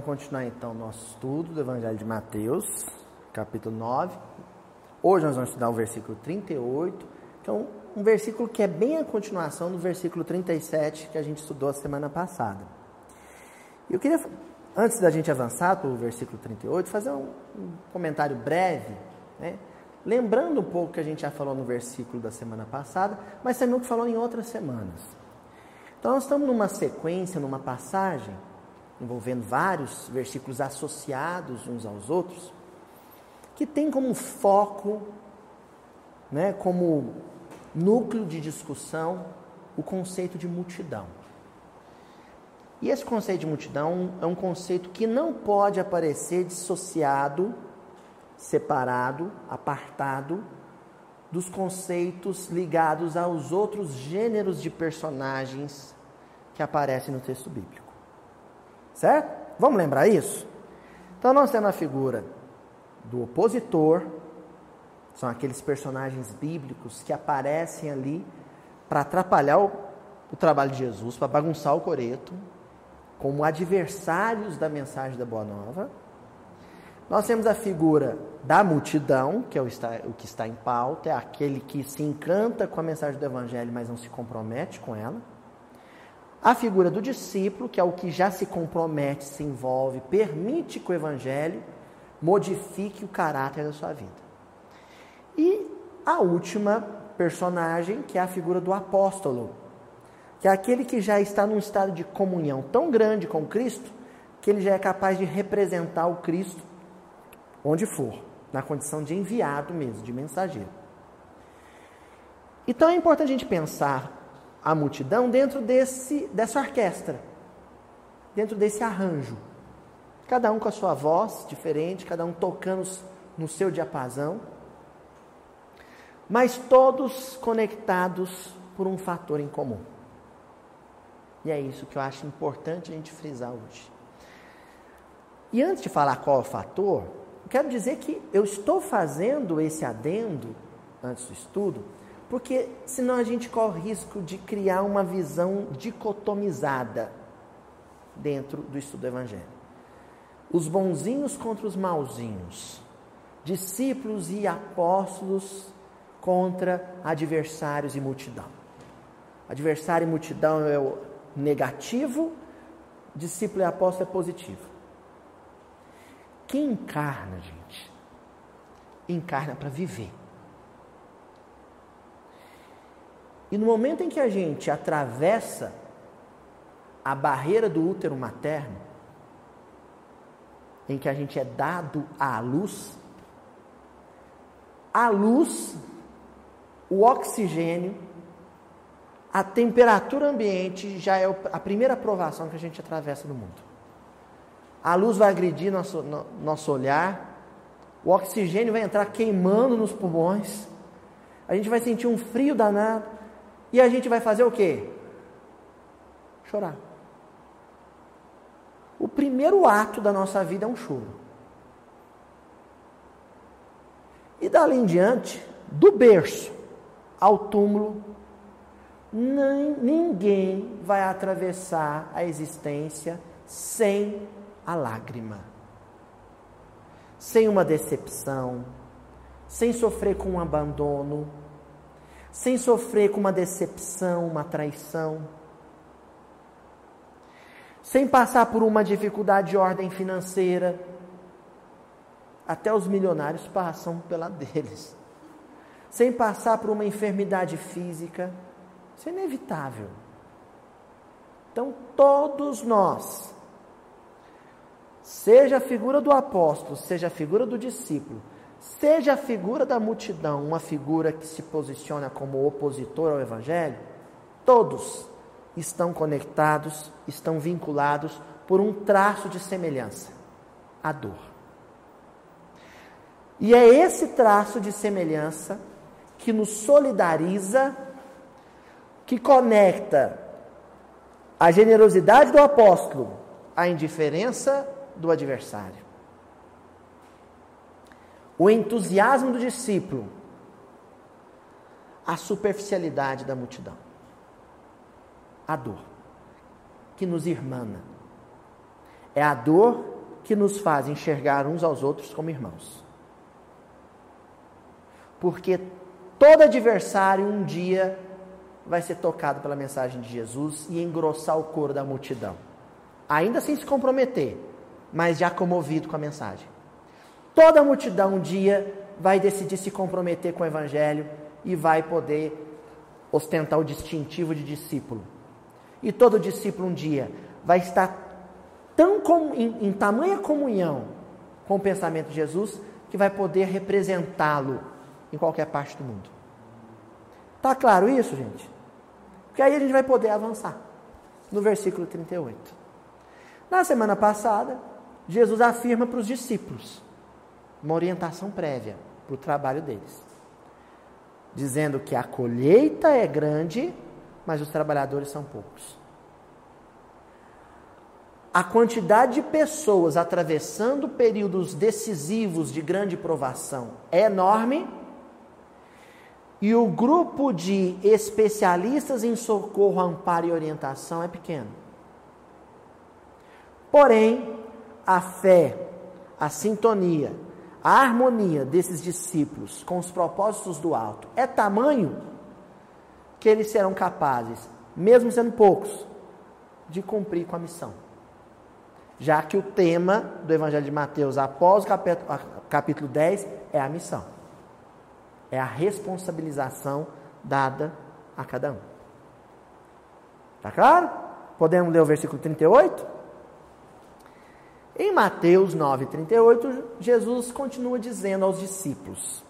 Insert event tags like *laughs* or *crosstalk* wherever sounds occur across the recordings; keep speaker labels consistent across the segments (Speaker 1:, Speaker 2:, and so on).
Speaker 1: vamos continuar então nosso estudo do Evangelho de Mateus, capítulo 9. Hoje nós vamos estudar o versículo 38, que é um, um versículo que é bem a continuação do versículo 37 que a gente estudou a semana passada. Eu queria, antes da gente avançar para o versículo 38, fazer um, um comentário breve, né? lembrando um pouco que a gente já falou no versículo da semana passada, mas também o que falou em outras semanas. Então, nós estamos numa sequência, numa passagem envolvendo vários versículos associados uns aos outros, que tem como foco, né, como núcleo de discussão, o conceito de multidão. E esse conceito de multidão é um conceito que não pode aparecer dissociado, separado, apartado dos conceitos ligados aos outros gêneros de personagens que aparecem no texto bíblico. Certo? Vamos lembrar isso? Então, nós temos a figura do opositor, são aqueles personagens bíblicos que aparecem ali para atrapalhar o, o, trabalho de Jesus, para bagunçar o coreto, como adversários da mensagem da Boa Nova. Nós temos a figura da multidão, que é o, o que está em pauta, é aquele que se encanta com a mensagem do Evangelho, mas não se compromete com ela. A figura do discípulo, que é o que já se compromete, se envolve, permite que o evangelho modifique o caráter da sua vida. E a última personagem, que é a figura do apóstolo, que é aquele que já está num estado de comunhão tão grande com Cristo, que ele já é capaz de representar o Cristo onde for, na condição de enviado mesmo, de mensageiro. Então é importante a gente pensar a multidão dentro desse, dessa orquestra, dentro desse arranjo. Cada um com a sua voz diferente, cada um tocando no seu diapasão, mas todos conectados por um fator em comum. E é isso que eu acho importante a gente frisar hoje. E antes de falar qual é o fator, quero dizer que eu estou fazendo esse adendo antes do estudo porque senão a gente corre risco de criar uma visão dicotomizada dentro do estudo do Evangelho. Os bonzinhos contra os mauzinhos, discípulos e apóstolos contra adversários e multidão. Adversário e multidão é o negativo, discípulo e apóstolo é positivo. Quem encarna, gente, encarna para viver. E no momento em que a gente atravessa a barreira do útero materno, em que a gente é dado à luz, a luz, o oxigênio, a temperatura ambiente já é a primeira provação que a gente atravessa no mundo. A luz vai agredir nosso, nosso olhar, o oxigênio vai entrar queimando nos pulmões, a gente vai sentir um frio danado, e a gente vai fazer o quê? Chorar. O primeiro ato da nossa vida é um choro. E dali em diante, do berço ao túmulo, nem, ninguém vai atravessar a existência sem a lágrima, sem uma decepção, sem sofrer com um abandono, sem sofrer com uma decepção, uma traição, sem passar por uma dificuldade de ordem financeira. Até os milionários passam pela deles. Sem passar por uma enfermidade física. Isso é inevitável. Então, todos nós, seja a figura do apóstolo, seja a figura do discípulo, seja a figura da multidão uma figura que se posiciona como opositor ao Evangelho, todos estão conectados, estão vinculados por um traço de semelhança: a dor. E é esse traço de semelhança que nos solidariza, que conecta a generosidade do apóstolo à indiferença do adversário o entusiasmo do discípulo, a superficialidade da multidão, a dor que nos irmana, É a dor que nos faz enxergar uns aos outros como irmãos. Porque todo adversário um dia vai ser tocado pela mensagem de Jesus e engrossar o coro da multidão. Ainda sem se comprometer, mas já comovido com a mensagem. Toda a multidão um dia vai decidir se comprometer com o evangelho e vai poder ostentar o distintivo de discípulo. E todo discípulo um dia vai estar tão com, em, em tamanha comunhão com o pensamento de Jesus que vai poder representá-lo em qualquer parte do mundo. Tá claro isso, gente? Porque aí a gente vai poder avançar no versículo 38. Na semana passada, Jesus afirma para os discípulos uma orientação prévia para o trabalho deles, dizendo que a colheita é grande, mas os trabalhadores são poucos. A quantidade de pessoas atravessando períodos decisivos de grande provação é enorme. E o grupo de especialistas em socorro, amparo e orientação é pequeno. Porém, a fé, a sintonia, a harmonia desses discípulos com os propósitos do alto é tamanho que eles serão capazes, mesmo sendo poucos, de cumprir com a missão já que o tema do Evangelho de Mateus, após o capítulo, capítulo 10, é a missão. É a responsabilização dada a cada um. Está claro? Podemos ler o versículo 38? Em Mateus 9, 38, Jesus continua dizendo aos discípulos: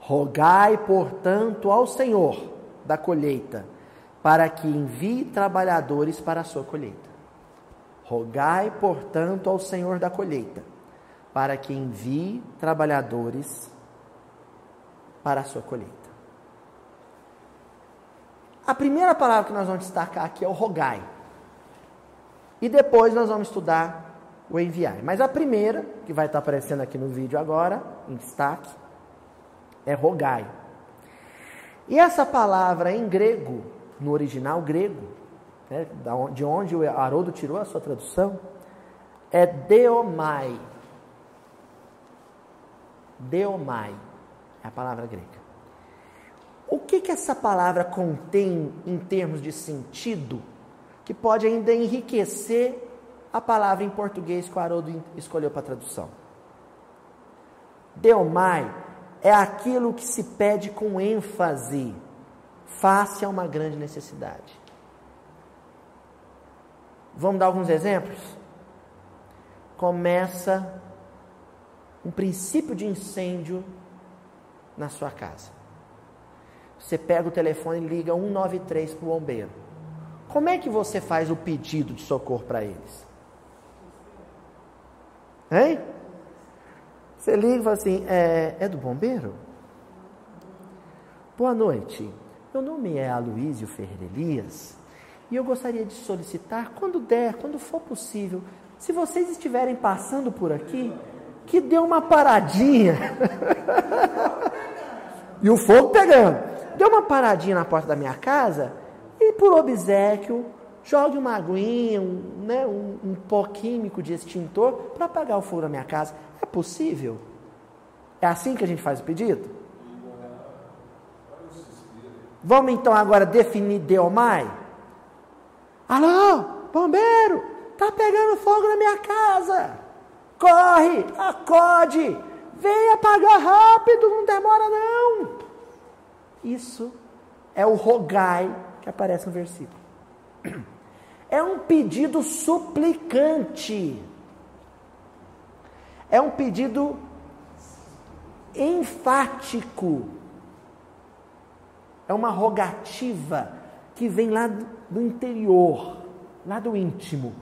Speaker 1: Rogai, portanto, ao Senhor da colheita, para que envie trabalhadores para a sua colheita. Rogai, portanto, ao Senhor da colheita, para que envie trabalhadores para a sua colheita. A primeira palavra que nós vamos destacar aqui é o rogai. E depois nós vamos estudar o enviar. Mas a primeira, que vai estar aparecendo aqui no vídeo agora, em destaque, é rogai. E essa palavra em grego, no original grego, né, de onde o Haroldo tirou a sua tradução, é deomai. Deomai é a palavra grega. O que, que essa palavra contém em termos de sentido que pode ainda enriquecer a palavra em português que o Haroldo escolheu para tradução? Deomai é aquilo que se pede com ênfase face a uma grande necessidade. Vamos dar alguns exemplos? Começa um princípio de incêndio na sua casa. Você pega o telefone e liga 193 para o bombeiro. Como é que você faz o pedido de socorro para eles? Hein? Você liga e fala assim: é, é do bombeiro? Boa noite. Meu nome é Aloísio Ferreira Elias. E eu gostaria de solicitar, quando der, quando for possível, se vocês estiverem passando por aqui, que dê uma paradinha. *laughs* e o fogo pegando. Dê uma paradinha na porta da minha casa e, por obsequio, jogue uma aguinha, um, né, um, um pó químico de extintor para apagar o fogo da minha casa. É possível? É assim que a gente faz o pedido? Vamos então agora definir Deomai? Alô, bombeiro, tá pegando fogo na minha casa. Corre, acode, vem apagar rápido, não demora não. Isso é o rogai que aparece no versículo. *clears throat* É um pedido suplicante. É um pedido enfático. É uma rogativa que vem lá do interior, lá do íntimo.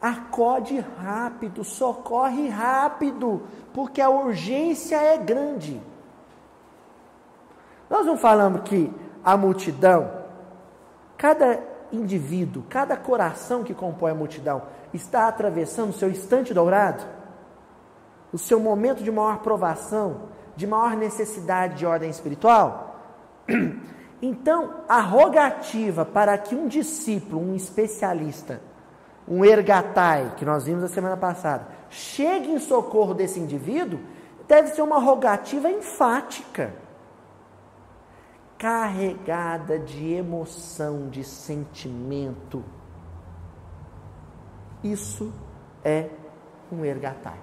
Speaker 1: Acode rápido, socorre rápido, porque a urgência é grande. Nós não falamos que a multidão, cada indivíduo, cada coração que compõe a multidão, está atravessando o seu instante dourado, o seu momento de maior provação, de maior necessidade de ordem espiritual? *clears throat* Então, a rogativa para que um discípulo, um especialista, um ergatai, que nós vimos a semana passada, chega em socorro desse indivíduo, deve ser uma rogativa enfática, carregada de emoção, de sentimento. Isso é um ergatai.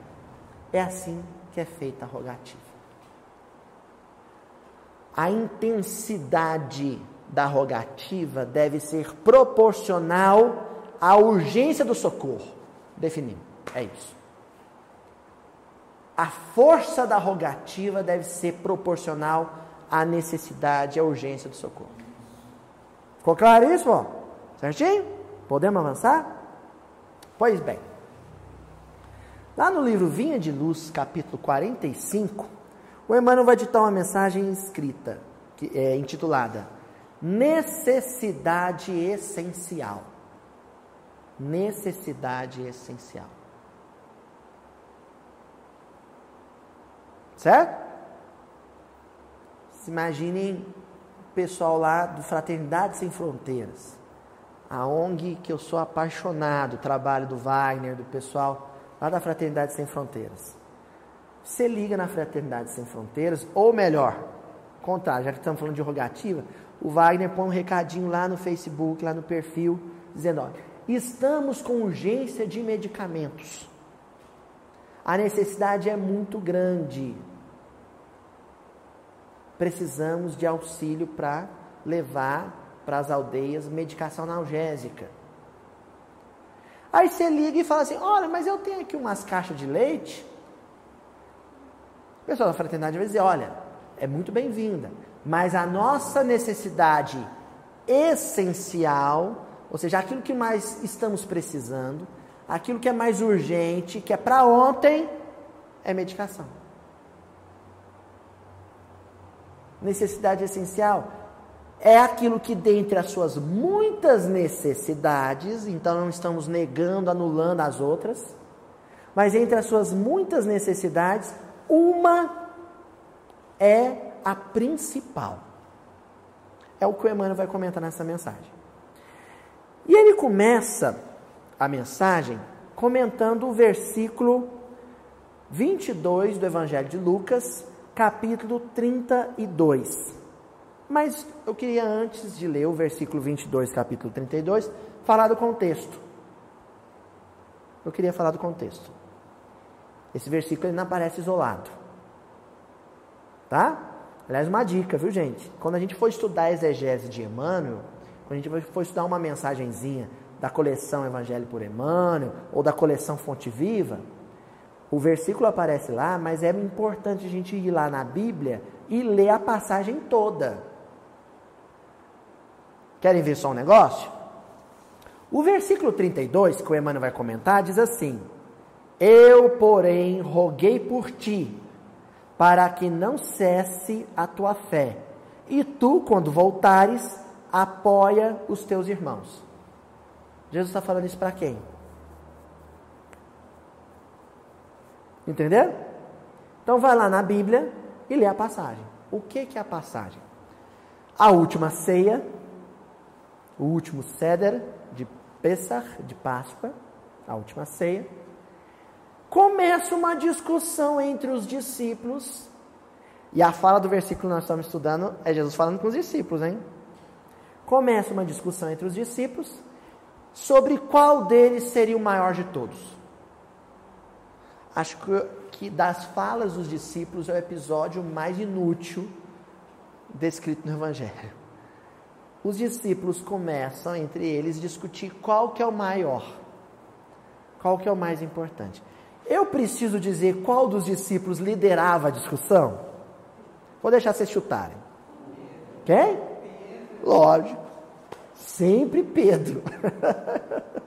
Speaker 1: É assim que é feita a rogativa. A intensidade da rogativa deve ser proporcional à urgência do socorro. Definimos. É isso. A força da rogativa deve ser proporcional à necessidade, à urgência do socorro. Ficou claro isso? Ó? Certinho? Podemos avançar? Pois bem. Lá no livro Vinha de Luz, capítulo 45, o Emmanuel vai ditar uma mensagem escrita, que é intitulada Necessidade Essencial. Necessidade essencial. Certo? Imaginem o pessoal lá do Fraternidade Sem Fronteiras, a ONG que eu sou apaixonado, o trabalho do Wagner, do pessoal lá da Fraternidade Sem Fronteiras. Você liga na Fraternidade Sem Fronteiras, ou melhor, contrário, já que estamos falando de rogativa, o Wagner põe um recadinho lá no Facebook, lá no perfil, dizendo: ó, estamos com urgência de medicamentos. A necessidade é muito grande. Precisamos de auxílio para levar para as aldeias medicação analgésica. Aí você liga e fala assim: olha, mas eu tenho aqui umas caixas de leite. O pessoal da fraternidade vai dizer: olha, é muito bem-vinda, mas a nossa necessidade essencial, ou seja, aquilo que mais estamos precisando, aquilo que é mais urgente, que é para ontem, é medicação. Necessidade essencial é aquilo que, dentre as suas muitas necessidades, então não estamos negando, anulando as outras, mas entre as suas muitas necessidades, uma é a principal. É o que o Emmanuel vai comentar nessa mensagem. E ele começa a mensagem comentando o versículo 22 do Evangelho de Lucas, capítulo 32. Mas eu queria, antes de ler o versículo 22, capítulo 32, falar do contexto. Eu queria falar do contexto. Esse versículo ele não aparece isolado. Tá? Aliás, uma dica, viu, gente? Quando a gente for estudar a exegese de Emmanuel, quando a gente for estudar uma mensagenzinha da coleção Evangelho por Emmanuel ou da coleção Fonte Viva, o versículo aparece lá, mas é importante a gente ir lá na Bíblia e ler a passagem toda. Querem ver só um negócio? O versículo 32, que o Emmanuel vai comentar, diz assim: Eu, porém, roguei por ti, para que não cesse a tua fé, e tu, quando voltares, apoia os teus irmãos. Jesus está falando isso para quem? Entendeu? Então vai lá na Bíblia e lê a passagem. O que, que é a passagem? A última ceia o último Seder de Pesach, de Páscoa, a última ceia, começa uma discussão entre os discípulos. E a fala do versículo que nós estamos estudando é Jesus falando com os discípulos, hein? Começa uma discussão entre os discípulos sobre qual deles seria o maior de todos. Acho que das falas dos discípulos é o episódio mais inútil descrito no Evangelho os discípulos começam entre eles discutir qual que é o maior, qual que é o mais importante. Eu preciso dizer qual dos discípulos liderava a discussão? Vou deixar vocês chutarem. Quem? Lógico. Sempre Pedro. *laughs*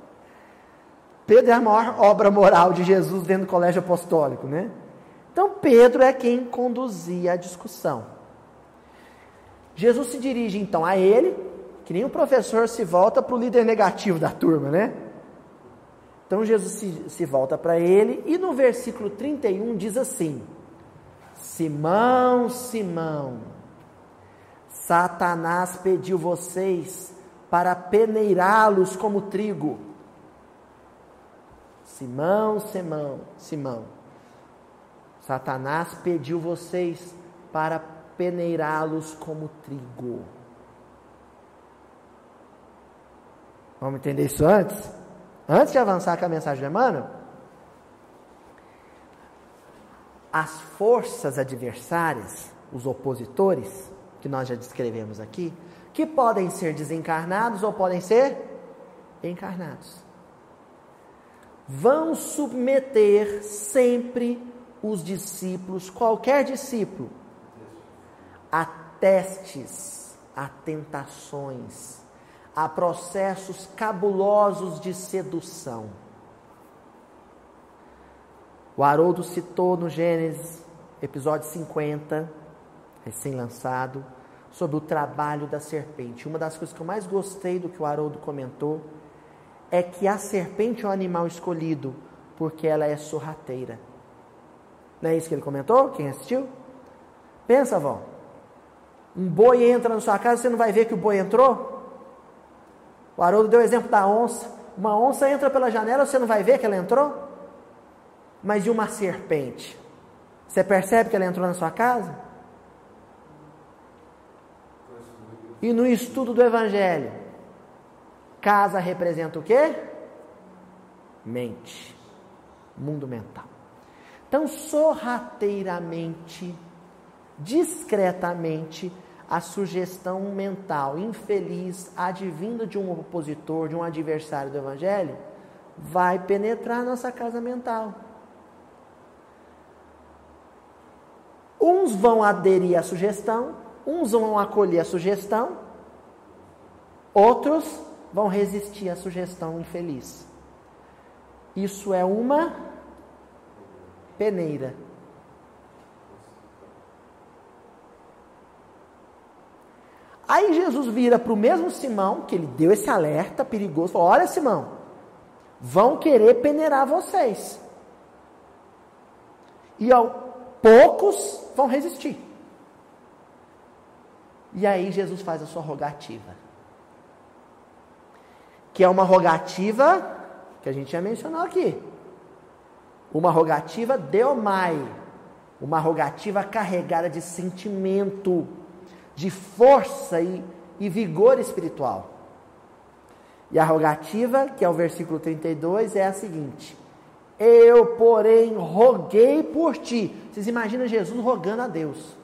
Speaker 1: Pedro é a maior obra moral de Jesus dentro do colégio apostólico, né? Então Pedro é quem conduzia a discussão. Jesus se dirige então a ele, que nem o professor se volta para o líder negativo da turma, né? Então Jesus se, se volta para ele e no versículo 31 diz assim: Simão, Simão, Satanás pediu vocês para peneirá-los como trigo. Simão, Simão, Simão, Satanás pediu vocês para peneirá-los como trigo. Vamos entender isso antes? Antes de avançar com a mensagem do Emmanuel, as forças adversárias, os opositores, que nós já descrevemos aqui, que podem ser desencarnados ou podem ser encarnados, vão submeter sempre os discípulos, qualquer discípulo, a testes, a tentações, a processos cabulosos de sedução. O Haroldo citou no Gênesis, episódio 50, recém-lançado, sobre o trabalho da serpente. Uma das coisas que eu mais gostei do que o Haroldo comentou é que a serpente é o animal escolhido porque ela é sorrateira. Não é isso que ele comentou? Quem assistiu? Pensa, avó. Um boi entra na sua casa, você não vai ver que o boi entrou? O Haroldo deu o exemplo da onça. Uma onça entra pela janela, você não vai ver que ela entrou? Mas e uma serpente? Você percebe que ela entrou na sua casa? E no estudo do Evangelho, casa representa o quê? Mente, mundo mental. Então, sorrateiramente, discretamente, a sugestão mental infeliz, advinda de um opositor, de um adversário do Evangelho, vai penetrar nossa casa mental. Uns vão aderir à sugestão, uns vão acolher a sugestão, outros vão resistir à sugestão infeliz. Isso é uma peneira. Aí Jesus vira para o mesmo Simão, que ele deu esse alerta perigoso, falou: Olha, Simão, vão querer peneirar vocês. E ao, poucos vão resistir. E aí Jesus faz a sua rogativa. Que é uma rogativa que a gente já mencionou aqui. Uma rogativa deomai. Uma rogativa carregada de sentimento de força e, e vigor espiritual. E a rogativa, que é o versículo 32, é a seguinte: Eu, porém, roguei por ti. Vocês imaginam Jesus rogando a Deus?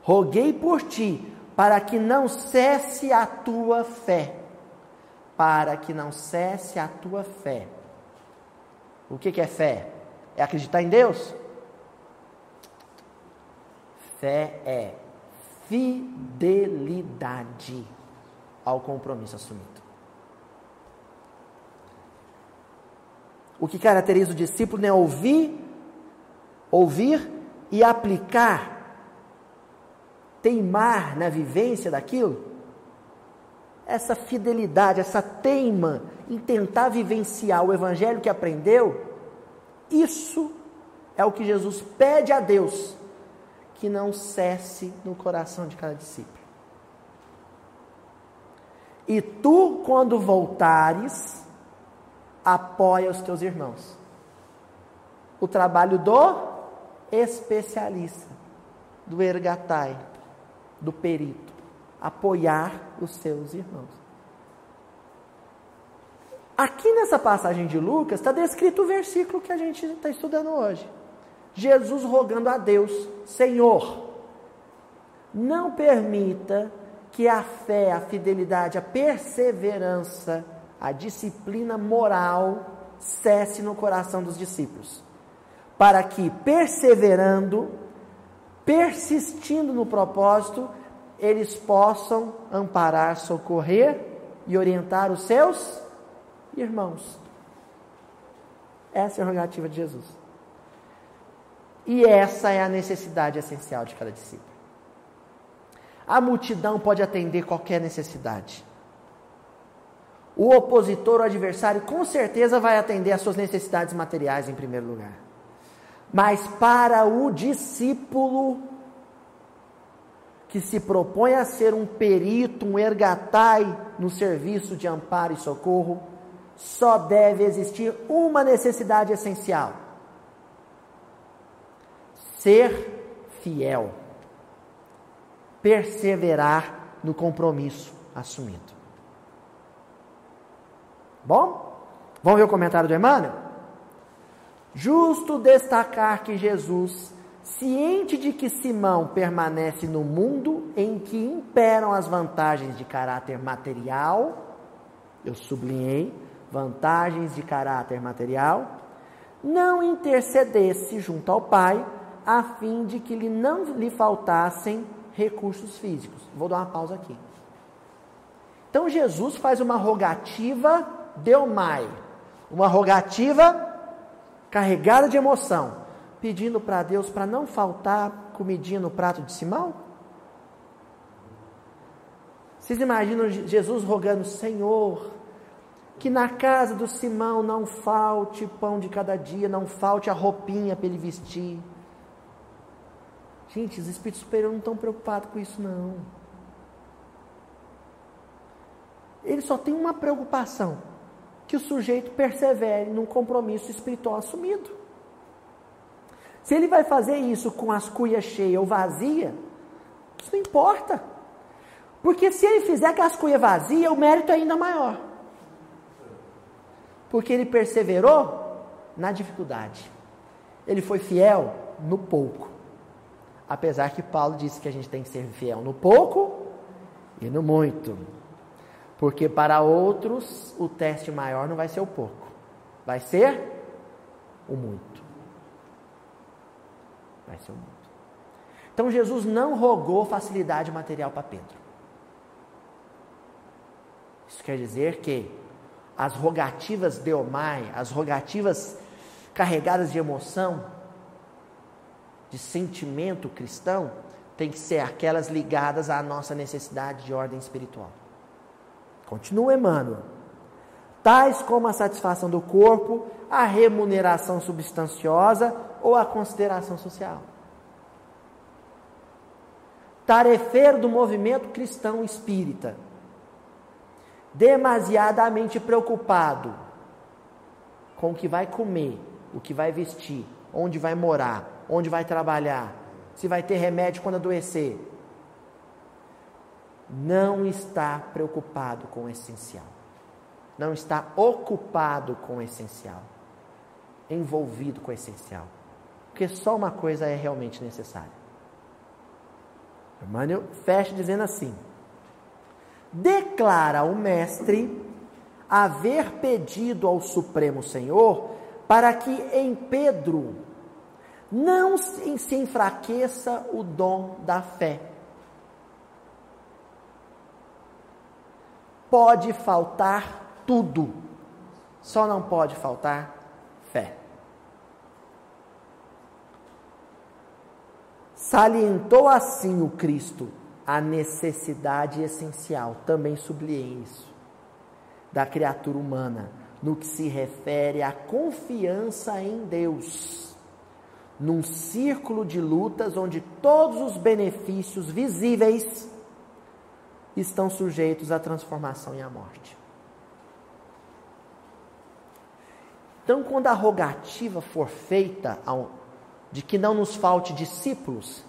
Speaker 1: Roguei por ti, para que não cesse a tua fé. Para que não cesse a tua fé. O que, que é fé? É acreditar em Deus? Fé é fidelidade ao compromisso assumido. O que caracteriza o discípulo é ouvir, ouvir e aplicar, teimar na vivência daquilo. Essa fidelidade, essa teima em tentar vivenciar o evangelho que aprendeu, isso é o que Jesus pede a Deus que não cesse no coração de cada discípulo. E tu, quando voltares, apoia os teus irmãos. O trabalho do especialista, do ergatai, do perito, apoiar os seus irmãos. Aqui nessa passagem de Lucas está descrito o versículo que a gente está estudando hoje. Jesus rogando a Deus: Senhor, não permita que a fé, a fidelidade, a perseverança, a disciplina moral cesse no coração dos discípulos, para que, perseverando, persistindo no propósito, eles possam amparar, socorrer e orientar os seus irmãos. Essa é a rogativa de Jesus. E essa é a necessidade essencial de cada discípulo. A multidão pode atender qualquer necessidade. O opositor, o adversário, com certeza vai atender às suas necessidades materiais em primeiro lugar. Mas para o discípulo que se propõe a ser um perito, um ergatai no serviço de amparo e socorro, só deve existir uma necessidade essencial: ser fiel, perseverar no compromisso assumido. Bom, vamos ver o comentário do Emmanuel? Justo destacar que Jesus, ciente de que Simão permanece no mundo em que imperam as vantagens de caráter material, eu sublinhei, vantagens de caráter material, não intercedesse junto ao Pai, a fim de que lhe não lhe faltassem recursos físicos. Vou dar uma pausa aqui. Então Jesus faz uma rogativa Deumai, uma rogativa carregada de emoção, pedindo para Deus para não faltar comidinha no prato de Simão? Vocês imaginam Jesus rogando, Senhor, que na casa do Simão não falte pão de cada dia, não falte a roupinha para ele vestir. Gente, os espíritos superiores não estão preocupados com isso, não. Ele só tem uma preocupação: que o sujeito persevere num compromisso espiritual assumido. Se ele vai fazer isso com as cuias cheias ou vazia, isso não importa. Porque se ele fizer com as cuias vazias, o mérito é ainda maior. Porque ele perseverou na dificuldade. Ele foi fiel no pouco. Apesar que Paulo disse que a gente tem que ser fiel no pouco e no muito. Porque para outros o teste maior não vai ser o pouco, vai ser o muito. Vai ser o muito. Então Jesus não rogou facilidade material para Pedro. Isso quer dizer que as rogativas deomai, as rogativas carregadas de emoção, de sentimento cristão, tem que ser aquelas ligadas à nossa necessidade de ordem espiritual. Continua Emmanuel. Tais como a satisfação do corpo, a remuneração substanciosa ou a consideração social. Tarefeiro do movimento cristão espírita demasiadamente preocupado com o que vai comer, o que vai vestir, onde vai morar, onde vai trabalhar, se vai ter remédio quando adoecer, não está preocupado com o essencial. Não está ocupado com o essencial. Envolvido com o essencial. Porque só uma coisa é realmente necessária. Emmanuel fecha dizendo assim: declara o mestre haver pedido ao Supremo Senhor para que em Pedro não se enfraqueça o dom da fé. Pode faltar tudo, só não pode faltar fé. Salientou assim o Cristo a necessidade essencial, também sublinhei isso, da criatura humana, no que se refere à confiança em Deus, num círculo de lutas onde todos os benefícios visíveis estão sujeitos à transformação e à morte. Então, quando a rogativa for feita de que não nos falte discípulos,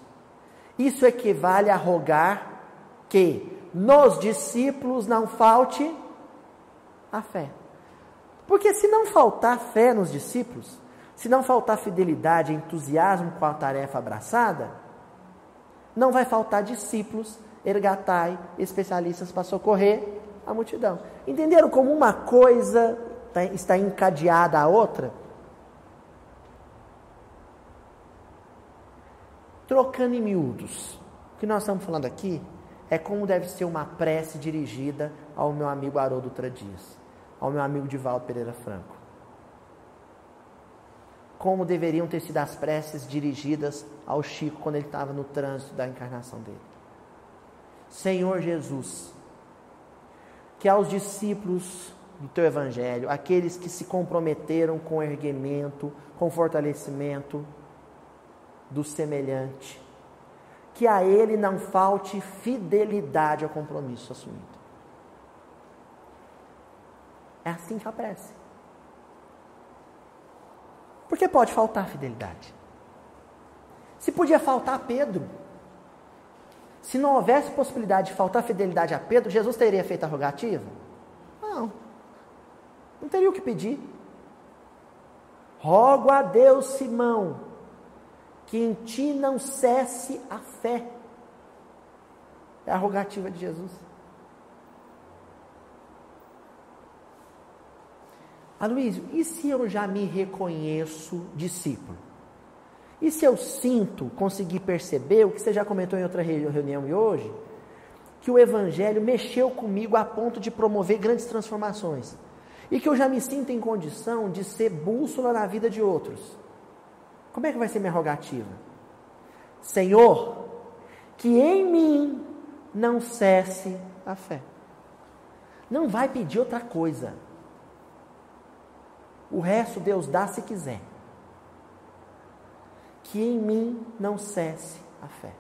Speaker 1: isso equivale a rogar que nos discípulos não falte a fé. Porque se não faltar fé nos discípulos, se não faltar fidelidade, entusiasmo com a tarefa abraçada, não vai faltar discípulos, ergatai, especialistas para socorrer a multidão. Entenderam como uma coisa tá, está encadeada à outra? Trocando em miúdos, o que nós estamos falando aqui é como deve ser uma prece dirigida ao meu amigo Haroldo Tradias, ao meu amigo Divaldo Pereira Franco. Como deveriam ter sido as preces dirigidas ao Chico quando ele estava no trânsito da encarnação dele. Senhor Jesus, que aos discípulos do teu evangelho, aqueles que se comprometeram com erguimento, com fortalecimento, do semelhante. Que a ele não falte fidelidade ao compromisso assumido. É assim que aparece. Porque pode faltar fidelidade. Se podia faltar Pedro, se não houvesse possibilidade de faltar fidelidade a Pedro, Jesus teria feito a rogativa? Não. Não teria o que pedir. Rogo a Deus, Simão, que em ti não cesse a fé. É a rogativa de Jesus. Aloysio, e se eu já me reconheço discípulo? E se eu sinto, conseguir perceber o que você já comentou em outra reunião e hoje, que o Evangelho mexeu comigo a ponto de promover grandes transformações? E que eu já me sinto em condição de ser bússola na vida de outros? Como é que vai ser minha rogativa? Senhor, que em mim não cesse a fé. Não vai pedir outra coisa. O resto Deus dá se quiser. Que em mim não cesse a fé.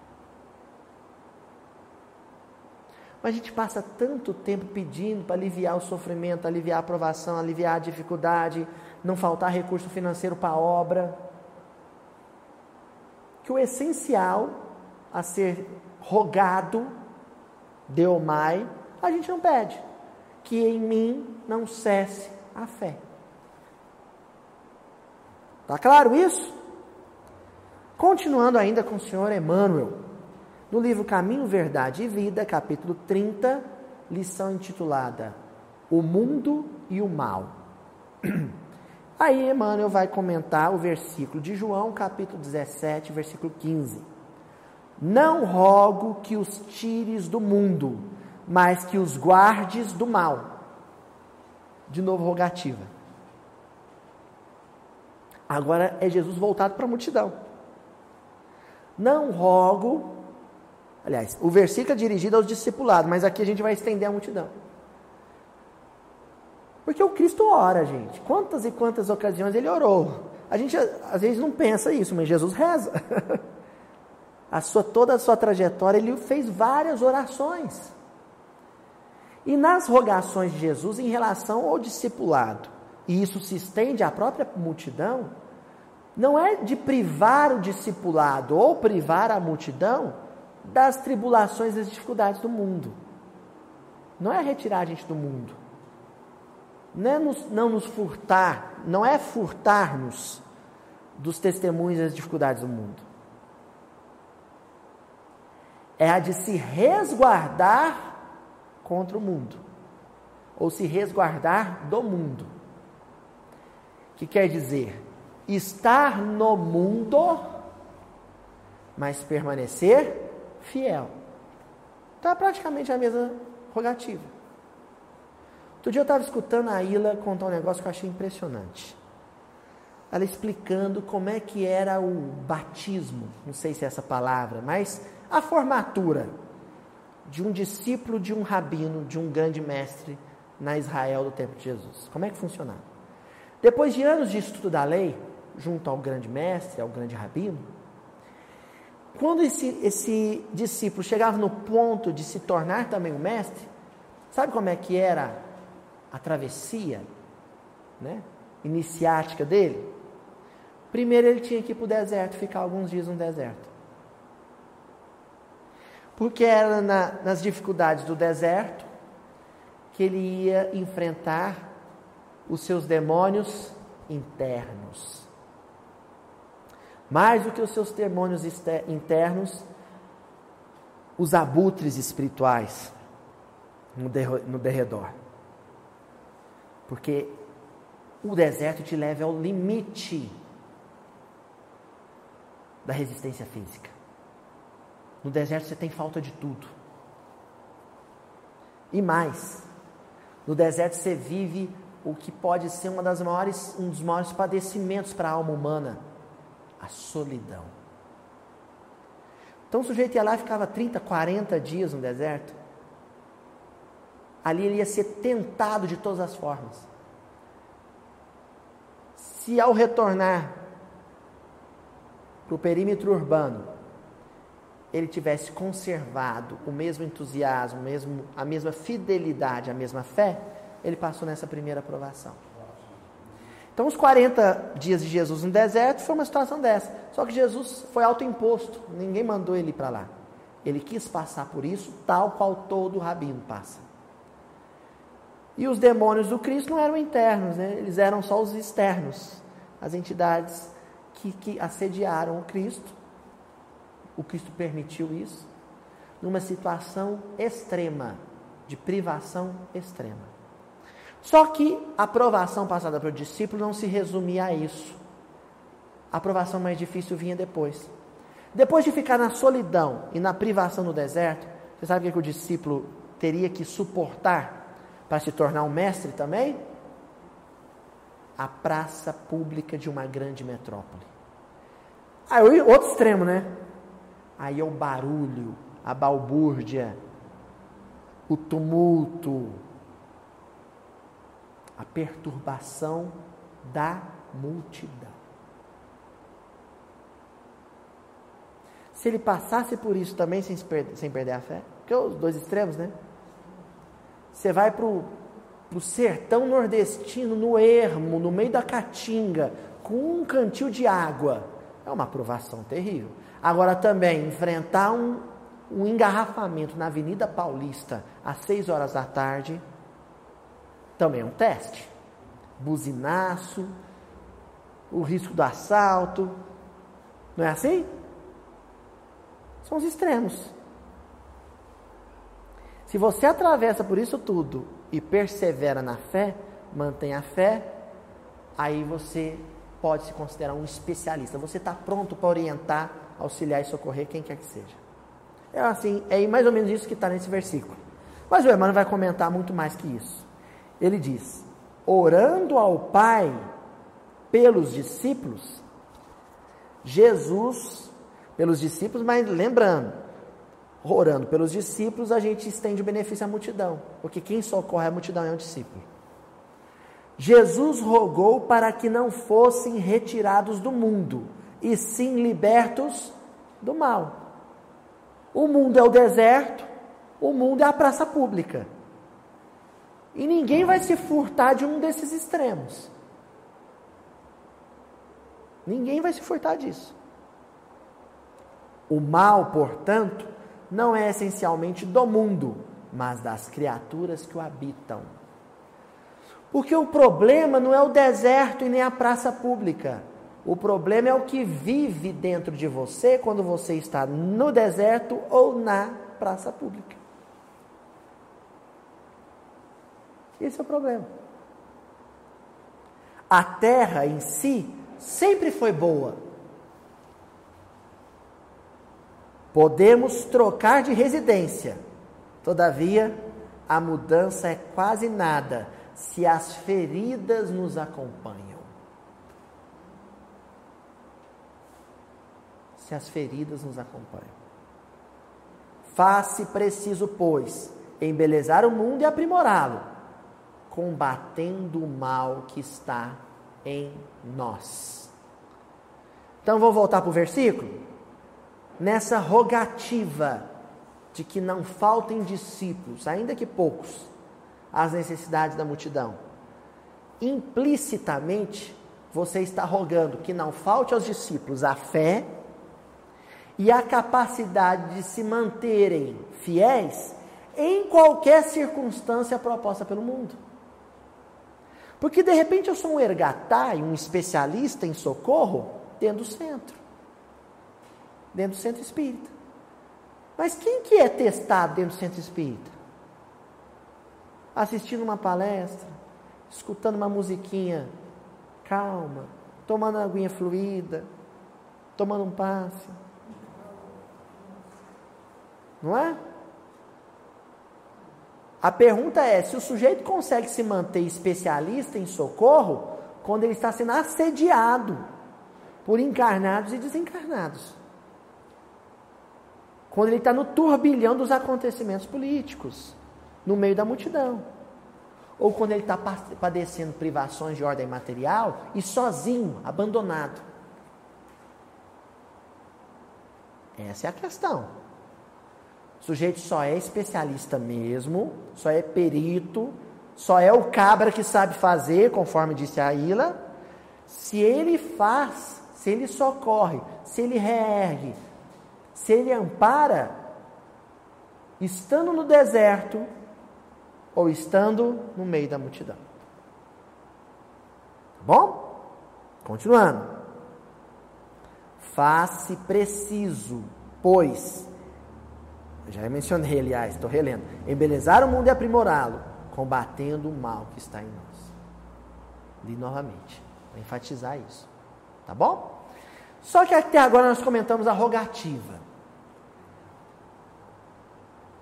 Speaker 1: Mas a gente passa tanto tempo pedindo para aliviar o sofrimento, aliviar a provação, aliviar a dificuldade, não faltar recurso financeiro para a obra. Que o essencial a ser rogado, Deomai, a gente não pede. Que em mim não cesse a fé. Está claro isso? Continuando ainda com o senhor Emmanuel, no livro Caminho, Verdade e Vida, capítulo 30, lição intitulada O Mundo e o Mal. *clears throat* Aí Emmanuel vai comentar o versículo de João, capítulo 17, versículo 15. Não rogo que os tires do mundo, mas que os guardes do mal. De novo, rogativa. Agora é Jesus voltado para a multidão. Não rogo, aliás, o versículo é dirigido aos discipulados, mas aqui a gente vai estender a multidão. Porque o Cristo ora, gente. Quantas e quantas ocasiões ele orou? A gente às vezes não pensa isso, mas Jesus reza. *laughs* A sua, toda a sua trajetória, ele fez várias orações. E nas rogações de Jesus em relação ao discipulado, e isso se estende à própria multidão, não é de privar o discipulado ou privar a multidão das tribulações e das dificuldades do mundo. Não é retirar a gente do mundo. Não é nos, não nos furtar, não é furtar-nos dos testemunhos das dificuldades do mundo. É a de se resguardar contra o mundo, ou se resguardar do mundo que quer dizer estar no mundo, mas permanecer fiel. É praticamente a mesma rogativa. Outro dia eu estava escutando a Ila contar um negócio que eu achei impressionante. Ela explicando como é que era o batismo, não sei se é essa palavra, mas a formatura de um discípulo de um rabino, de um grande mestre na Israel do tempo de Jesus. Como é que funcionava? Depois de anos de estudo da lei, junto ao grande mestre, ao grande rabino, quando esse, esse discípulo chegava no ponto de se tornar também o mestre, sabe como é que era a travessia né, iniciática dele? Primeiro ele tinha que ir para o deserto, ficar alguns dias no deserto. Porque era na, nas dificuldades do deserto que ele ia enfrentar os seus demônios internos. Mais do que os seus demônios internos, os abutres espirituais no, no derredor. Porque o deserto te leva ao limite da resistência física. No deserto você tem falta de tudo. E mais, no deserto você vive o que pode ser uma das maiores, um dos maiores padecimentos para a alma humana, a solidão. Então o sujeito ia lá e ficava 30, 40 dias no deserto. Ali ele ia ser tentado de todas as formas. Se ao retornar para o perímetro urbano, ele tivesse conservado o mesmo entusiasmo, mesmo, a mesma fidelidade, a mesma fé, ele passou nessa primeira provação. Então, os 40 dias de Jesus no deserto foi uma situação dessa. Só que Jesus foi autoimposto, ninguém mandou ele para lá. Ele quis passar por isso, tal qual todo rabino passa. E os demônios do Cristo não eram internos, né? eles eram só os externos, as entidades que, que assediaram o Cristo. O Cristo permitiu isso, numa situação extrema, de privação extrema. Só que a provação passada para o discípulo não se resumia a isso. A provação mais difícil vinha depois. Depois de ficar na solidão e na privação no deserto, você sabe o que o discípulo teria que suportar para se tornar um mestre também? A praça pública de uma grande metrópole. Aí, outro extremo, né? Aí é o barulho, a balbúrdia, o tumulto, a perturbação da multidão. Se ele passasse por isso também sem sem perder a fé, porque os dois extremos, né? Você vai para o sertão nordestino, no ermo, no meio da caatinga, com um cantil de água. É uma provação terrível. Agora também, enfrentar um, um engarrafamento na Avenida Paulista às seis horas da tarde, também é um teste. Buzinaço, o risco do assalto. Não é assim? São os extremos. Se você atravessa por isso tudo e persevera na fé, mantém a fé, aí você pode se considerar um especialista. Você está pronto para orientar, auxiliar e socorrer quem quer que seja. É assim, é mais ou menos isso que está nesse versículo. Mas o Emmanuel vai comentar muito mais que isso. Ele diz: orando ao Pai pelos discípulos, Jesus pelos discípulos, mas lembrando, orando pelos discípulos, a gente estende o benefício à multidão, porque quem socorre a multidão é o discípulo. Jesus rogou para que não fossem retirados do mundo, e sim libertos do mal. O mundo é o deserto, o mundo é a praça pública. E ninguém vai se furtar de um desses extremos. Ninguém vai se furtar disso. O mal, portanto, não é essencialmente do mundo, mas das criaturas que o habitam. Porque o problema não é o deserto e nem a praça pública. O problema é o que vive dentro de você quando você está no deserto ou na praça pública. Esse é o problema. A terra em si sempre foi boa Podemos trocar de residência, todavia, a mudança é quase nada se as feridas nos acompanham. Se as feridas nos acompanham. Faz-se preciso, pois, embelezar o mundo e aprimorá-lo, combatendo o mal que está em nós. Então, vou voltar para o versículo nessa rogativa de que não faltem discípulos, ainda que poucos, às necessidades da multidão. Implicitamente, você está rogando que não falte aos discípulos a fé e a capacidade de se manterem fiéis em qualquer circunstância proposta pelo mundo. Porque de repente eu sou um ergatai, um especialista em socorro dentro do centro dentro do centro espírita. Mas quem que é testado dentro do centro espírita? Assistindo uma palestra, escutando uma musiquinha calma, tomando uma aguinha fluida, tomando um passe. Não é? A pergunta é: se o sujeito consegue se manter especialista em socorro quando ele está sendo assediado por encarnados e desencarnados quando ele está no turbilhão dos acontecimentos políticos, no meio da multidão. Ou quando ele está padecendo privações de ordem material e sozinho, abandonado. Essa é a questão. O sujeito só é especialista mesmo, só é perito, Só é o cabra que sabe fazer, conforme disse a Ilha. Se ele faz, se ele socorre, se ele reergue, se ele ampara, estando no deserto ou estando no meio da multidão. Tá bom? Continuando. Faz-se preciso, pois, já mencionei, aliás, estou relendo, embelezar o mundo e aprimorá-lo, combatendo o mal que está em nós. Li novamente, para enfatizar isso. Tá bom? Só que até agora nós comentamos a rogativa.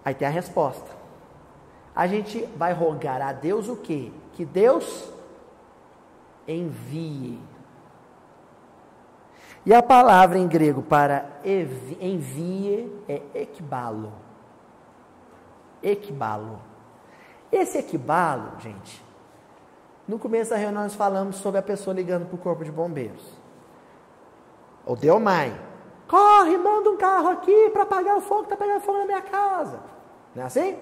Speaker 1: Aí tem a resposta. A gente vai rogar a Deus o quê? Que Deus envie. E a palavra em grego para envie é equibalo. Equibalo. Esse equibalo, gente, no começo da reunião nós falamos sobre a pessoa ligando para o corpo de bombeiros. Ou deu mãe. Corre, manda um carro aqui para apagar o fogo, está pegando fogo na minha casa. Não é assim?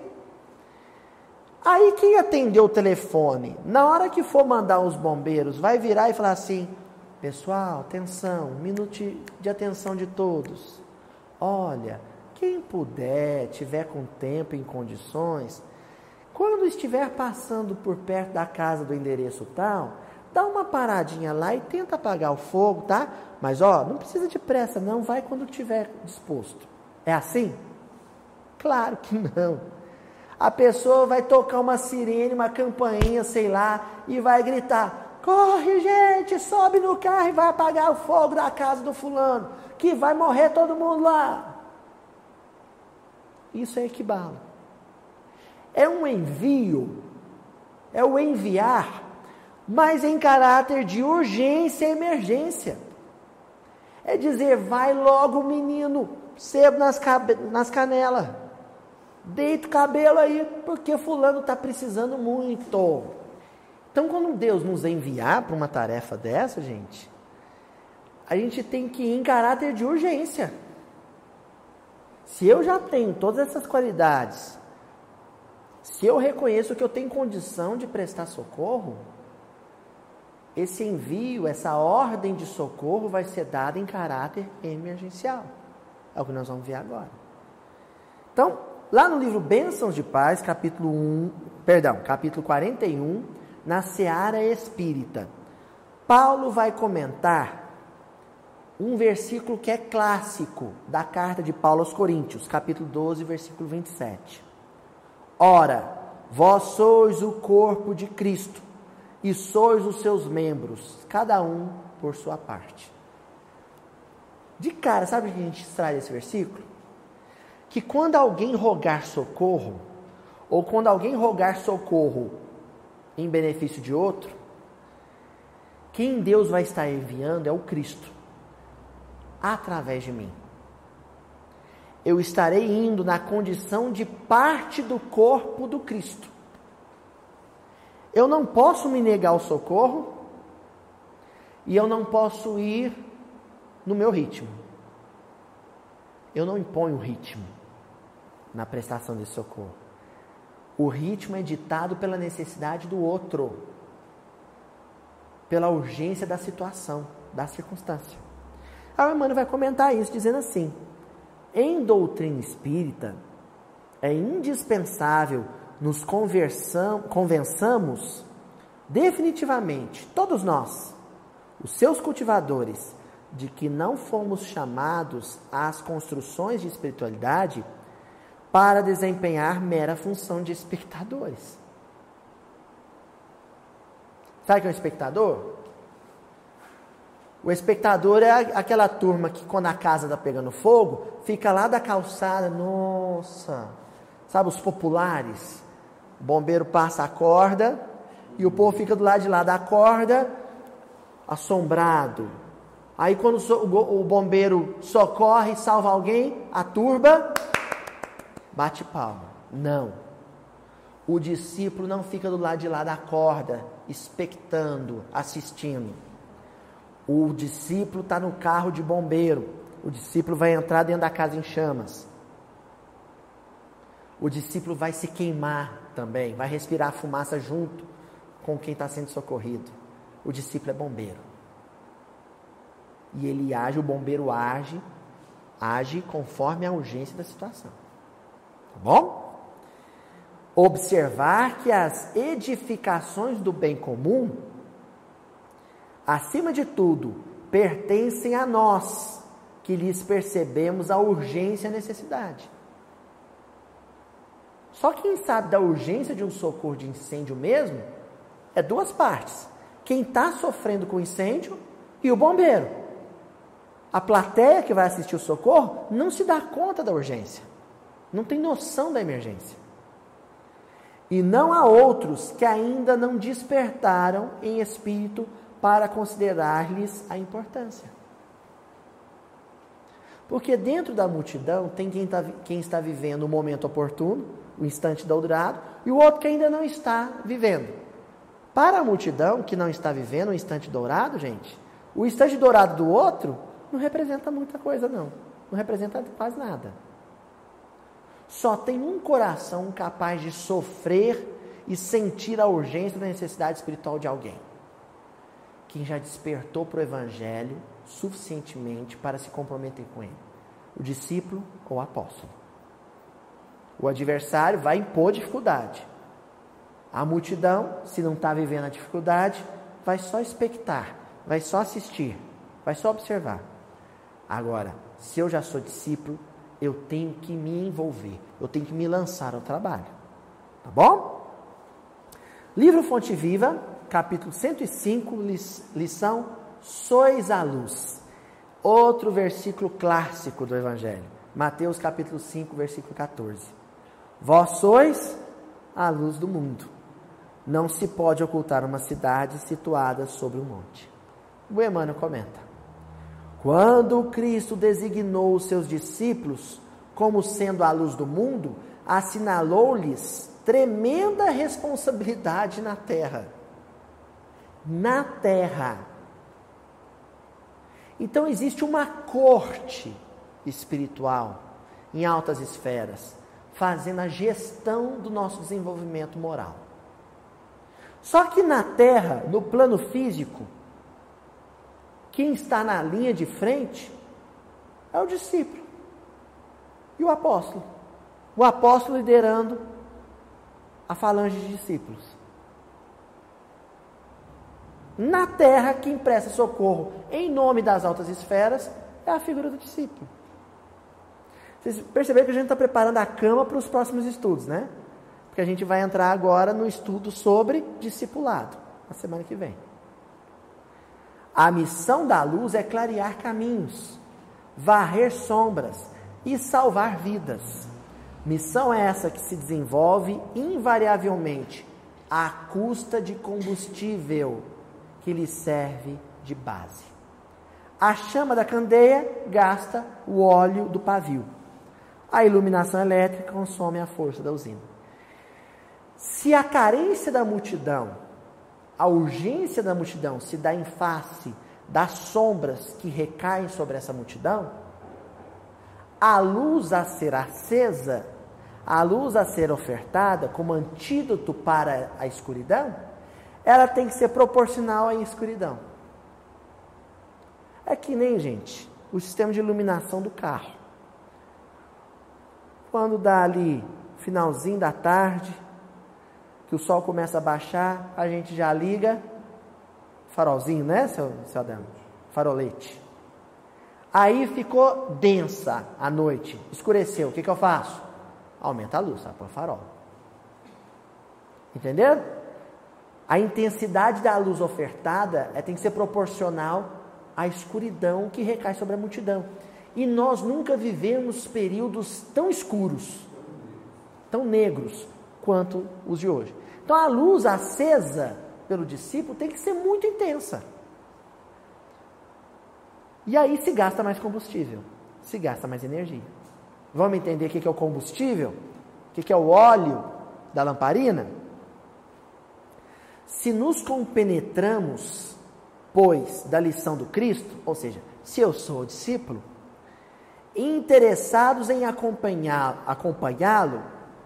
Speaker 1: Aí quem atendeu o telefone, na hora que for mandar os bombeiros, vai virar e falar assim: Pessoal, atenção, um minuto de atenção de todos. Olha, quem puder, tiver com tempo em condições, quando estiver passando por perto da casa do endereço tal, dá uma paradinha lá e tenta apagar o fogo, tá? Mas ó, não precisa de pressa, não, vai quando estiver disposto. É assim? Claro que não. A pessoa vai tocar uma sirene, uma campainha, sei lá, e vai gritar: corre, gente, sobe no carro e vai apagar o fogo da casa do fulano, que vai morrer todo mundo lá. Isso é equibalo. É um envio, é o enviar, mas em caráter de urgência e emergência. É dizer, vai logo, menino, sebo nas, nas canelas Deita o cabelo aí, porque fulano está precisando muito. Então, quando Deus nos enviar para uma tarefa dessa, gente, a gente tem que ir em caráter de urgência. Se eu já tenho todas essas qualidades, se eu reconheço que eu tenho condição de prestar socorro, esse envio, essa ordem de socorro vai ser dada em caráter emergencial. É o que nós vamos ver agora. Então, Lá no livro Bênçãos de Paz, capítulo 1, perdão, capítulo 41, na Seara Espírita, Paulo vai comentar um versículo que é clássico da carta de Paulo aos Coríntios, capítulo 12, versículo 27. Ora, vós sois o corpo de Cristo e sois os seus membros, cada um por sua parte. De cara, sabe o que a gente extrai desse versículo? Que quando alguém rogar socorro, ou quando alguém rogar socorro em benefício de outro, quem Deus vai estar enviando é o Cristo, através de mim. Eu estarei indo na condição de parte do corpo do Cristo. Eu não posso me negar o socorro e eu não posso ir no meu ritmo. Eu não imponho o ritmo na prestação de socorro. O ritmo é ditado pela necessidade do outro, pela urgência da situação, da circunstância. A Emmanuel vai comentar isso dizendo assim: em doutrina espírita, é indispensável nos convençamos definitivamente, todos nós, os seus cultivadores, de que não fomos chamados às construções de espiritualidade para desempenhar mera função de espectadores. Sabe o que é um espectador? O espectador é aquela turma que, quando a casa está pegando fogo, fica lá da calçada, nossa, sabe, os populares. O bombeiro passa a corda e o povo fica do lado de lá da corda, assombrado. Aí, quando o bombeiro socorre salva alguém, a turba bate palma. Não. O discípulo não fica do lado de lá da corda, expectando, assistindo. O discípulo está no carro de bombeiro. O discípulo vai entrar dentro da casa em chamas. O discípulo vai se queimar também, vai respirar fumaça junto com quem está sendo socorrido. O discípulo é bombeiro. E ele age, o bombeiro age, age conforme a urgência da situação. Tá bom? Observar que as edificações do bem comum, acima de tudo, pertencem a nós, que lhes percebemos a urgência e a necessidade. Só quem sabe da urgência de um socorro de incêndio mesmo é duas partes: quem está sofrendo com incêndio e o bombeiro. A plateia que vai assistir o socorro não se dá conta da urgência, não tem noção da emergência. E não há outros que ainda não despertaram em espírito para considerar-lhes a importância. Porque dentro da multidão tem quem, tá, quem está vivendo o momento oportuno, o instante dourado, e o outro que ainda não está vivendo. Para a multidão que não está vivendo o instante dourado, gente, o instante dourado do outro não representa muita coisa, não. Não representa quase nada. Só tem um coração capaz de sofrer e sentir a urgência da necessidade espiritual de alguém. Quem já despertou para o Evangelho suficientemente para se comprometer com ele: o discípulo ou o apóstolo. O adversário vai impor dificuldade. A multidão, se não está vivendo a dificuldade, vai só expectar, vai só assistir, vai só observar. Agora, se eu já sou discípulo, eu tenho que me envolver, eu tenho que me lançar ao trabalho. Tá bom? Livro Fonte Viva, capítulo 105, lição Sois a luz. Outro versículo clássico do Evangelho. Mateus capítulo 5, versículo 14. Vós sois a luz do mundo. Não se pode ocultar uma cidade situada sobre um monte. O Emmanuel comenta. Quando Cristo designou os seus discípulos como sendo a luz do mundo, assinalou-lhes tremenda responsabilidade na terra. Na terra. Então existe uma corte espiritual em altas esferas fazendo a gestão do nosso desenvolvimento moral. Só que na Terra, no plano físico, quem está na linha de frente é o discípulo e o apóstolo. O apóstolo liderando a falange de discípulos. Na terra, quem presta socorro em nome das altas esferas é a figura do discípulo. Vocês perceberam que a gente está preparando a cama para os próximos estudos, né? Porque a gente vai entrar agora no estudo sobre discipulado, na semana que vem. A missão da luz é clarear caminhos, varrer sombras e salvar vidas. Missão é essa que se desenvolve invariavelmente à custa de combustível que lhe serve de base. A chama da candeia gasta o óleo do pavio a iluminação elétrica consome a força da usina. Se a carência da multidão, a urgência da multidão se dá em face das sombras que recaem sobre essa multidão, a luz a ser acesa, a luz a ser ofertada como antídoto para a escuridão, ela tem que ser proporcional à escuridão. É que nem, gente, o sistema de iluminação do carro. Quando dá ali finalzinho da tarde, que o sol começa a baixar, a gente já liga farolzinho, né, seu, seu Adão? Farolete. Aí ficou densa a noite, escureceu. O que, que eu faço? Aumenta a luz, põe farol. Entenderam? A intensidade da luz ofertada é, tem que ser proporcional à escuridão que recai sobre a multidão. E nós nunca vivemos períodos tão escuros, tão negros quanto os de hoje. Então a luz acesa pelo discípulo tem que ser muito intensa. E aí se gasta mais combustível, se gasta mais energia. Vamos entender o que é o combustível? O que é o óleo da lamparina? Se nos compenetramos, pois, da lição do Cristo, ou seja, se eu sou discípulo, interessados em acompanhá-lo,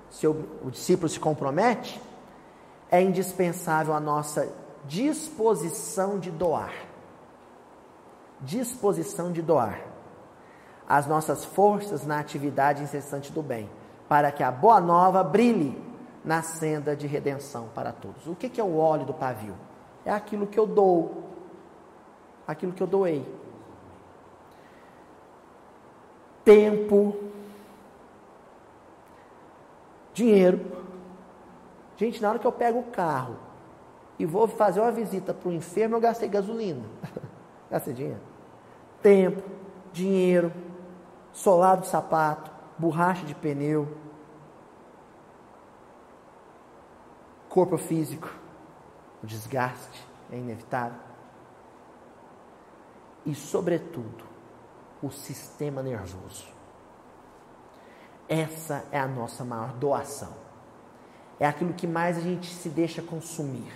Speaker 1: se o, discípulo se compromete, é indispensável a nossa disposição de doar. Disposição de doar as nossas forças na atividade incessante do bem, para que a boa nova brilhe na senda de redenção para todos. O que é o óleo do pavio? É aquilo que eu dou, aquilo que eu doei. Tempo, dinheiro. Gente, na hora que eu pego o carro e vou fazer uma visita para o enfermo, eu gastei gasolina. *laughs* gastei dinheiro. Tempo, dinheiro, solado de sapato, borracha de pneu, corpo físico, o desgaste é inevitável. E, sobretudo, o sistema nervoso. Essa é a nossa maior doação. É aquilo que mais a gente se deixa consumir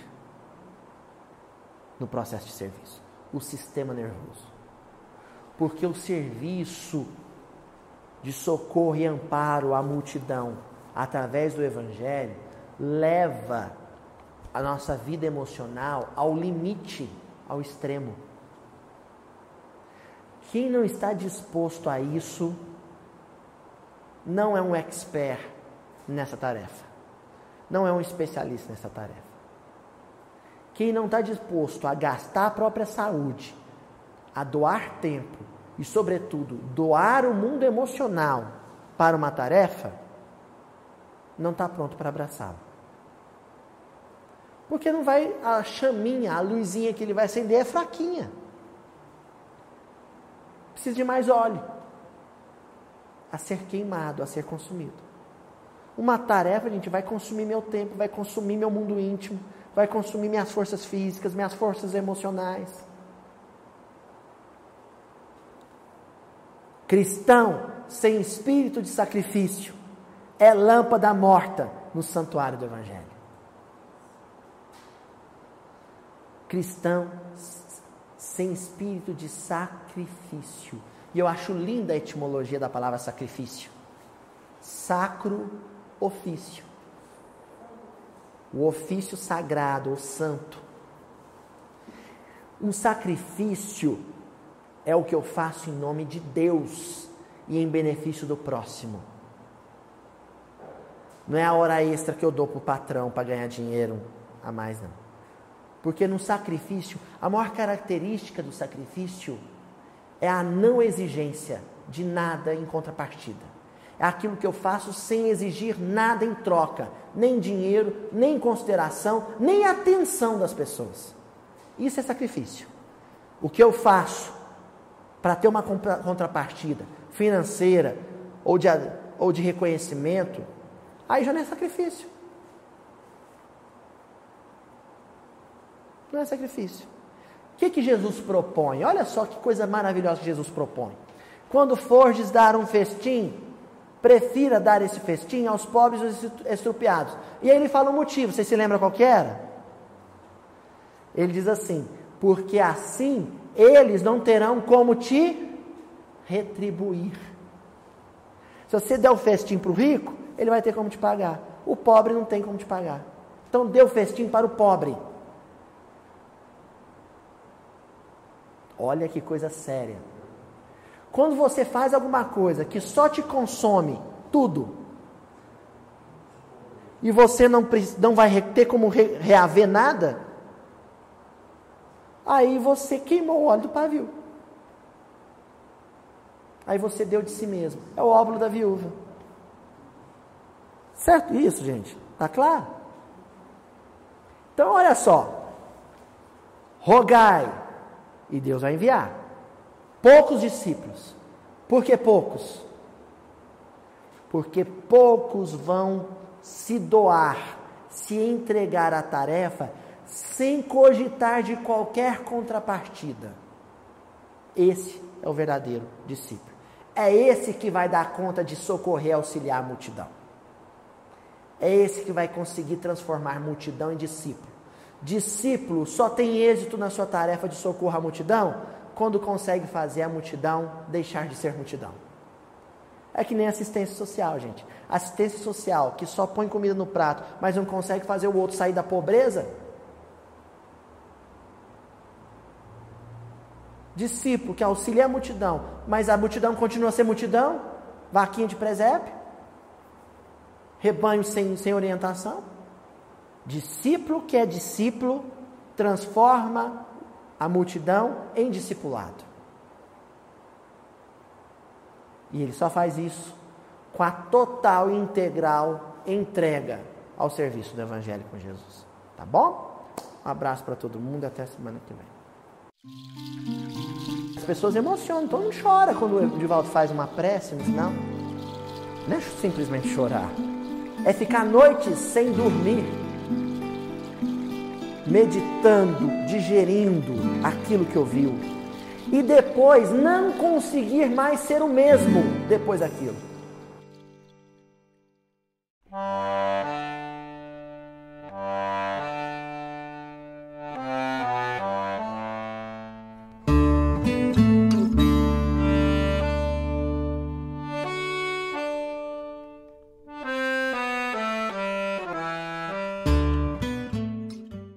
Speaker 1: no processo de serviço. O sistema nervoso. Porque o serviço de socorro e amparo à multidão através do Evangelho leva a nossa vida emocional ao limite, ao extremo. Quem não está disposto a isso não é um expert nessa tarefa, não é um especialista nessa tarefa. Quem não está disposto a gastar a própria saúde, a doar tempo e, sobretudo, doar o mundo emocional para uma tarefa, não está pronto para abraçá-lo. Porque não vai, a chaminha, a luzinha que ele vai acender é fraquinha. Precisa de mais óleo a ser queimado, a ser consumido. Uma tarefa, gente, vai consumir meu tempo, vai consumir meu mundo íntimo, vai consumir minhas forças físicas, minhas forças emocionais. Cristão sem espírito de sacrifício é lâmpada morta no santuário do Evangelho. Cristão sem espírito de sacrifício. E eu acho linda a etimologia da palavra sacrifício. Sacro ofício. O ofício sagrado ou santo. Um sacrifício é o que eu faço em nome de Deus e em benefício do próximo. Não é a hora extra que eu dou para o patrão para ganhar dinheiro a mais, não. Porque no sacrifício, a maior característica do sacrifício é a não exigência de nada em contrapartida. É aquilo que eu faço sem exigir nada em troca, nem dinheiro, nem consideração, nem atenção das pessoas. Isso é sacrifício. O que eu faço para ter uma contrapartida financeira ou de, ou de reconhecimento, aí já não é sacrifício. Não é sacrifício. O que, que Jesus propõe? Olha só que coisa maravilhosa que Jesus propõe. Quando fordes dar um festim, prefira dar esse festim aos pobres e aos estrupiados. E aí ele fala o motivo, você se lembra qual que era? Ele diz assim: porque assim eles não terão como te retribuir. Se você der o festim para o rico, ele vai ter como te pagar. O pobre não tem como te pagar. Então dê o festim para o pobre. Olha que coisa séria. Quando você faz alguma coisa que só te consome tudo, e você não, não vai ter como reaver nada, aí você queimou o óleo do pavio. Aí você deu de si mesmo. É o óbolo da viúva. Certo isso, gente? Tá claro? Então, olha só. Rogai e Deus vai enviar. Poucos discípulos. Por que poucos? Porque poucos vão se doar, se entregar à tarefa sem cogitar de qualquer contrapartida. Esse é o verdadeiro discípulo. É esse que vai dar conta de socorrer e auxiliar a multidão. É esse que vai conseguir transformar multidão em discípulo. Discípulo só tem êxito na sua tarefa de socorro à multidão quando consegue fazer a multidão deixar de ser multidão. É que nem assistência social, gente. Assistência social que só põe comida no prato, mas não consegue fazer o outro sair da pobreza. Discípulo que auxilia a multidão, mas a multidão continua a ser multidão, vaquinha de presépio, rebanho sem, sem orientação. Discípulo que é discípulo transforma a multidão em discipulado. E ele só faz isso com a total e integral entrega ao serviço do Evangelho com Jesus. Tá bom? Um abraço para todo mundo até semana que vem. As pessoas emocionam, todo mundo chora quando o Divaldo faz uma prece no final. Não é simplesmente chorar, é ficar noites sem dormir, meditando, digerindo aquilo que ouviu e depois não conseguir mais ser o mesmo depois daquilo.